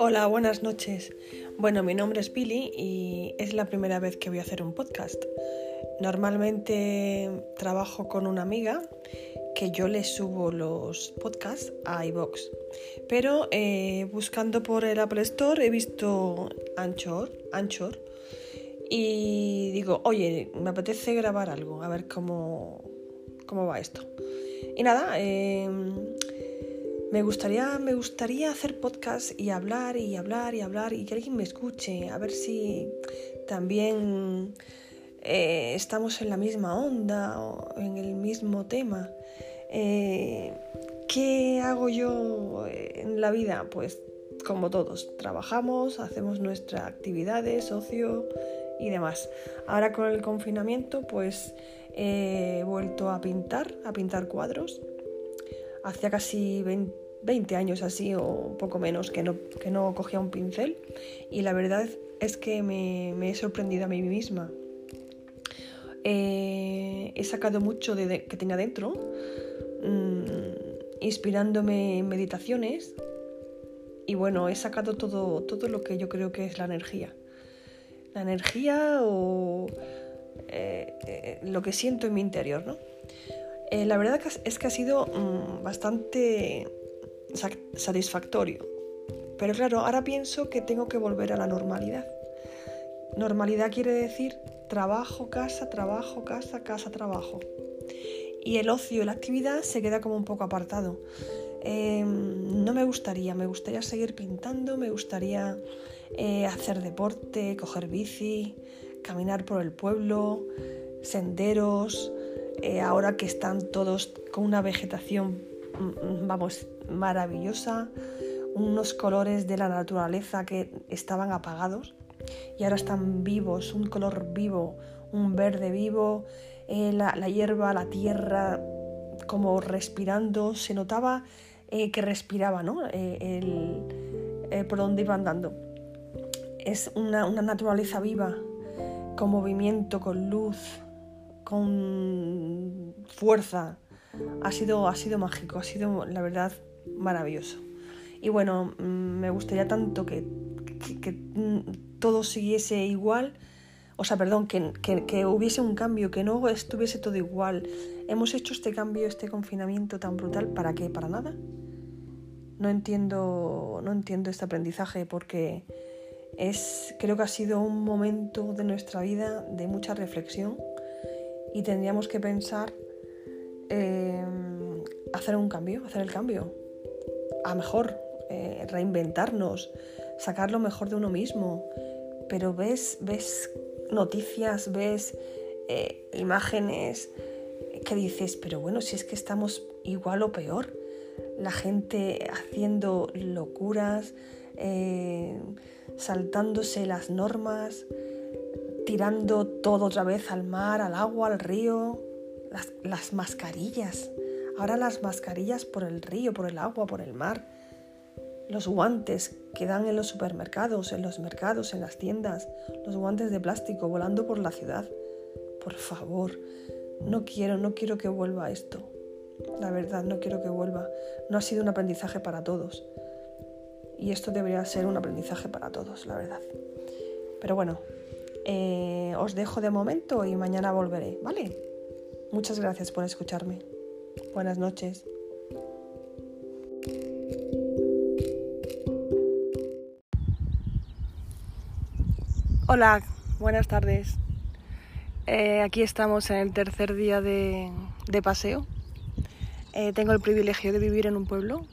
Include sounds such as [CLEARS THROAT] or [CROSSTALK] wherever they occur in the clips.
Hola, buenas noches. Bueno, mi nombre es Pili y es la primera vez que voy a hacer un podcast. Normalmente trabajo con una amiga que yo le subo los podcasts a iBox. Pero eh, buscando por el Apple Store he visto Anchor, Anchor y digo, oye, me apetece grabar algo, a ver cómo, cómo va esto. Y nada, em, me gustaría, me gustaría hacer podcast y hablar y hablar y hablar y que alguien me escuche, a ver si también eh, estamos en la misma onda o en el mismo tema. Eh, ¿Qué hago yo en la vida? Pues como todos, trabajamos, hacemos nuestras actividades, ocio y demás. Ahora con el confinamiento pues he vuelto a pintar, a pintar cuadros hacía casi 20, años así o poco menos que no, que no cogía un pincel y la verdad es que me, he sorprendido a mí misma. Eh, he sacado mucho de, que tenía dentro, mm, inspirándome en meditaciones y bueno, he sacado todo, todo lo que yo creo que es la energía. La energía o eh, eh, lo que siento en mi interior, ¿no? Eh, la verdad es que ha sido mm, bastante satisfactorio. Pero claro, ahora pienso que tengo que volver a la normalidad. Normalidad quiere decir trabajo, casa, trabajo, casa, casa, trabajo. Y el ocio, la actividad se queda como un poco apartado. Em, no me gustaría, me gustaría seguir pintando, me gustaría eh, hacer deporte, coger bici, caminar por el pueblo, senderos, eh, ahora que están todos con una vegetación, mm, vamos, maravillosa, unos colores de la naturaleza que estaban apagados y ahora están vivos, un color vivo, un verde vivo, eh, la, hierba, la tierra, como respirando, se notaba eh, que respiraba, ¿no? por donde iba andando. Es una naturaleza viva, con movimiento, con luz, con fuerza. Ha sido, ha sido mágico, ha sido la verdad maravilloso. Y bueno, mm, me gustaría tanto que, que, mm, todo siguiese igual, o sea, perdón, que, que, hubiese un cambio, que no estuviese todo igual. Hemos hecho este cambio, este confinamiento tan brutal, ¿para qué? ¿Para nada? No entiendo, no entiendo este aprendizaje porque es, creo que ha sido un momento de nuestra vida de mucha reflexión y tendríamos que pensar eh, hacer un cambio, hacer el cambio, a mejor, eh, reinventarnos, sacar lo mejor de uno mismo. Pero ves, ves noticias, ves eh, imágenes que dices, pero bueno, si es que estamos igual o peor. La gente haciendo locuras, saltándose las normas, tirando todo otra vez al mar, al agua, al río, las, mascarillas. Ahora las mascarillas por el río, por el agua, por el mar. Los guantes que dan en los supermercados, en los mercados, en las tiendas. Los guantes de plástico volando por la ciudad. Por favor, no quiero, no quiero que vuelva esto. La verdad, no quiero que vuelva. No ha sido un aprendizaje para todos. Y esto debería ser un aprendizaje para todos, la verdad. Pero bueno, eh, os dejo de momento y mañana volveré, ¿vale? Muchas gracias por escucharme. Buenas noches. Hola, buenas tardes. Eh, aquí estamos en el tercer día de, paseo. Eh, tengo el privilegio de vivir en un pueblo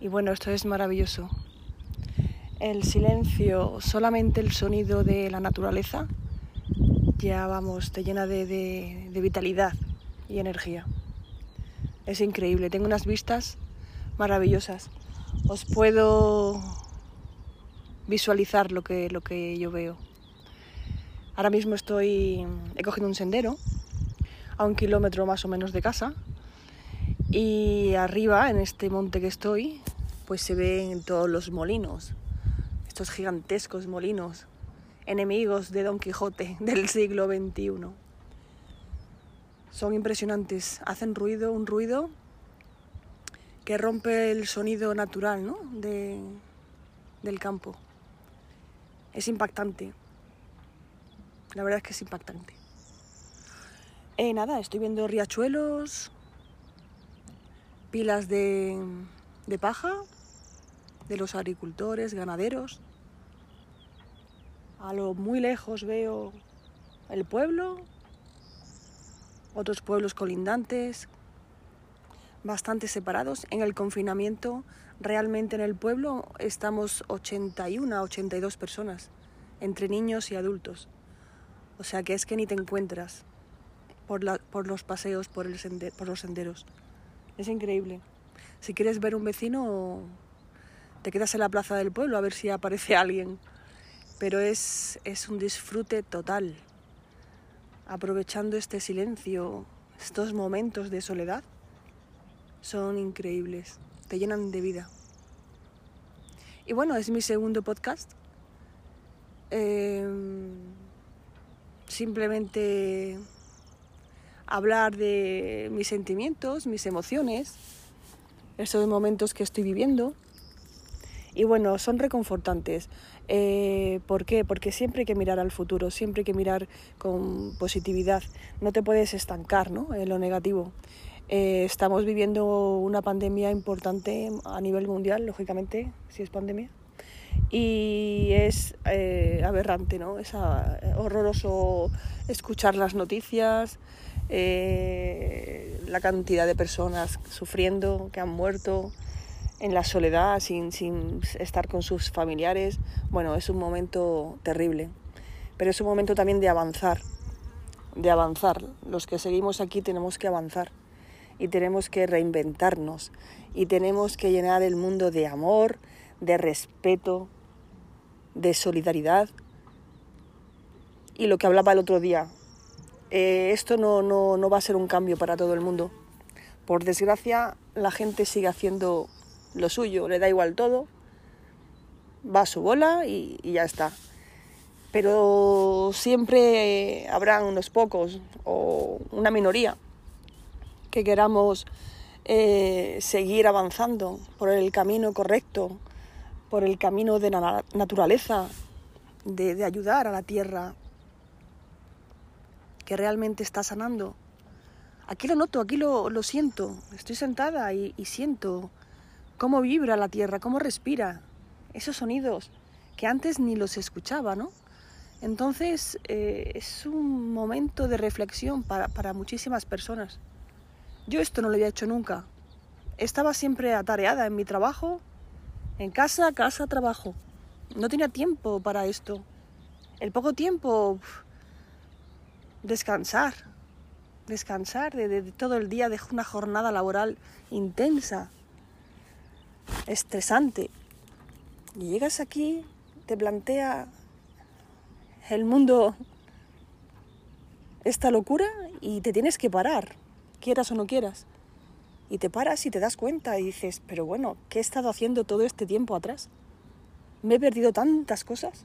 y bueno, esto es maravilloso el silencio, solamente el sonido de la naturaleza, ya vamos, te llena de, vitalidad y energía. Es increíble, tengo unas vistas maravillosas. Os puedo visualizar lo que, lo que yo veo. Ahora mismo estoy, he cogido un sendero a un kilómetro más o menos de casa y arriba, en este monte que estoy, pues se ven todos los molinos, gigantescos molinos, enemigos de Don Quijote [LAUGHS] del siglo XXI. Son impresionantes, hacen ruido, un ruido que rompe el sonido natural de, del campo. Es impactante. La verdad es que es impactante. Eh, nada, estoy viendo riachuelos, pilas de, de paja de los agricultores, ganaderos. A lo muy lejos veo el pueblo, otros pueblos colindantes, bastante separados. En el confinamiento, realmente en el pueblo estamos 81 82 personas, entre niños y adultos. O sea que es que ni te encuentras por, los paseos, por los senderos. Es increíble. Si quieres ver un vecino, te quedas en la plaza del pueblo a ver si aparece alguien. Pero es, es un disfrute total. Aprovechando este silencio, estos momentos de soledad, son increíbles. Te llenan de vida. Y bueno, es mi segundo podcast. Em, simplemente hablar de mis sentimientos, mis emociones, esos momentos que estoy viviendo. Y bueno, son reconfortantes. Eh, ¿Por qué? Porque siempre hay que mirar al futuro, siempre hay que mirar con positividad. No te puedes estancar ¿no? en lo negativo. Eh, estamos viviendo una pandemia importante a nivel mundial, lógicamente, si es pandemia. Y es eh, aberrante, ¿no? Es horroroso escuchar las noticias, eh, la cantidad de personas sufriendo, que han muerto en la soledad, sin, estar con sus familiares. Bueno, es un momento terrible, pero es un momento también de avanzar, de avanzar. Los que seguimos aquí tenemos que avanzar y tenemos que reinventarnos y tenemos que llenar el mundo de amor, de respeto, de solidaridad. Y lo que hablaba el otro día, eh, esto no, no, va a ser un cambio para todo el mundo. Por desgracia, la gente sigue haciendo lo suyo, le da igual todo, va a su bola y, ya está. Pero siempre habrán unos pocos o una minoría que queramos eh, seguir avanzando por el camino correcto, por el camino de la naturaleza, de ayudar a la tierra, que realmente está sanando. Aquí lo noto, aquí lo, lo siento. Estoy sentada y, siento cómo vibra la tierra, cómo respira. Esos sonidos que antes ni los escuchaba, ¿no? Entonces eh, es un momento de reflexión para, muchísimas personas. Yo esto no lo había hecho nunca. Estaba siempre atareada en mi trabajo, en casa, casa, trabajo. No tenía tiempo para esto. El poco tiempo descansar, descansar de, todo el día de una jornada laboral intensa, estresante. Y llegas aquí, te plantea el mundo esta locura y te tienes que parar, quieras o no quieras. Y te paras y te das cuenta y dices, pero bueno, ¿qué he estado haciendo todo este tiempo atrás? ¿Me he perdido tantas cosas?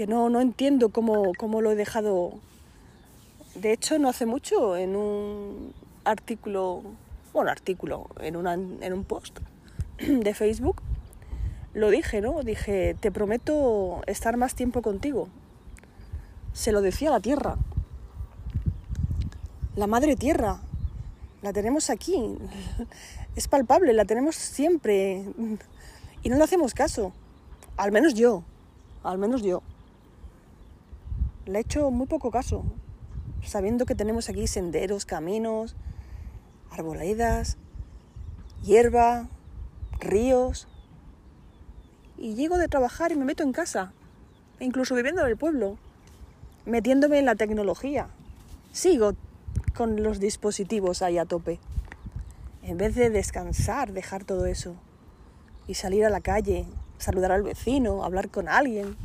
que no, no entiendo cómo, cómo lo he dejado. De hecho, no hace mucho, en un artículo, bueno, artículo, en, en un post [CLEARS THROAT] de Facebook, lo dije, ¿no? Dije, te prometo estar más tiempo contigo. Se lo decía la tierra. La madre tierra. La tenemos aquí. [LAUGHS] Es palpable, la tenemos siempre. [LAUGHS] Y no le hacemos caso. Al menos yo. Al menos yo le he hecho muy poco caso, sabiendo que tenemos aquí senderos, caminos, arboledas, hierba, ríos. Y llego de trabajar y me meto en casa, incluso viviendo en el pueblo, metiéndome en la tecnología. Sigo con los dispositivos ahí a tope. En vez de descansar, dejar todo eso y salir a la calle, saludar al vecino, hablar con alguien,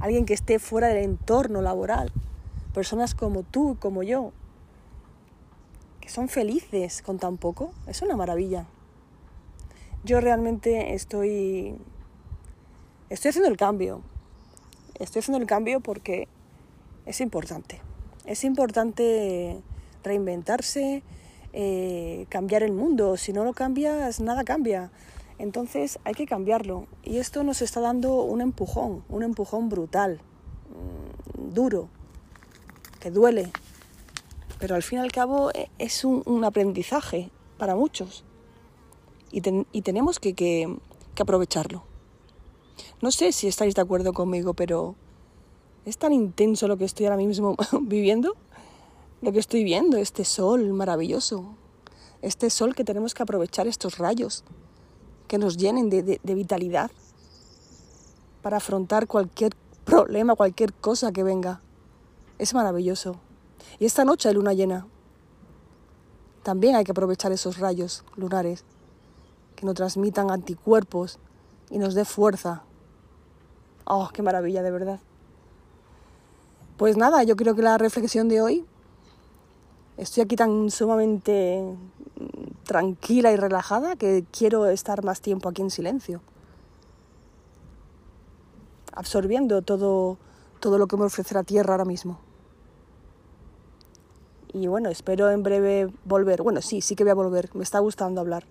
alguien que esté fuera del entorno laboral, personas como tú, como yo, son felices con tan poco, es una maravilla. Yo realmente estoy, estoy haciendo el cambio, estoy haciendo el cambio porque es importante, es importante reinventarse, eh, cambiar el mundo, si no lo cambias, nada cambia. Entonces hay que cambiarlo. Y esto nos está dando un empujón, un empujón brutal, mm, duro, que duele. Pero al fin y al cabo e, es un, aprendizaje para muchos. Y, tenemos que aprovecharlo. No sé si estáis de acuerdo conmigo, pero es tan intenso lo que estoy ahora mismo [LAUGHS] viviendo, lo que estoy viendo, este sol maravilloso, este sol que tenemos que aprovechar estos rayos que nos llenen de, vitalidad para afrontar cualquier problema, cualquier cosa que venga. Es maravilloso. Y esta noche hay luna llena. También hay que aprovechar esos rayos lunares que nos transmitan anticuerpos y nos dé fuerza. Oh, qué maravilla, de verdad. Pues nada, yo creo que la reflexión de hoy, estoy aquí tan sumamente tranquila y relajada que quiero estar más tiempo aquí en silencio, absorbiendo todo, todo lo que me ofrece la tierra ahora mismo. Y bueno, espero en breve volver. Bueno, sí, sí que voy a volver. Me está gustando hablar.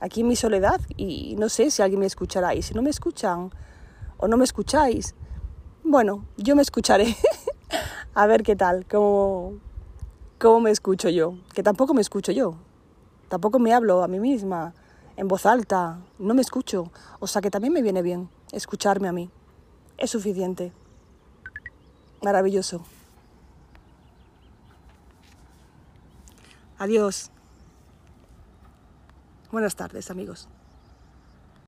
Aquí en mi soledad y no sé si alguien me escuchará. Y si no me escuchan o no me escucháis, bueno, yo me escucharé. [LAUGHS] a ver qué tal, cómo, cómo me escucho yo. Que tampoco me escucho yo. Tampoco me hablo a mí misma en voz alta, no me escucho. O sea que también me viene bien escucharme a mí. Es suficiente. Maravilloso. Adiós. Buenas tardes, amigos.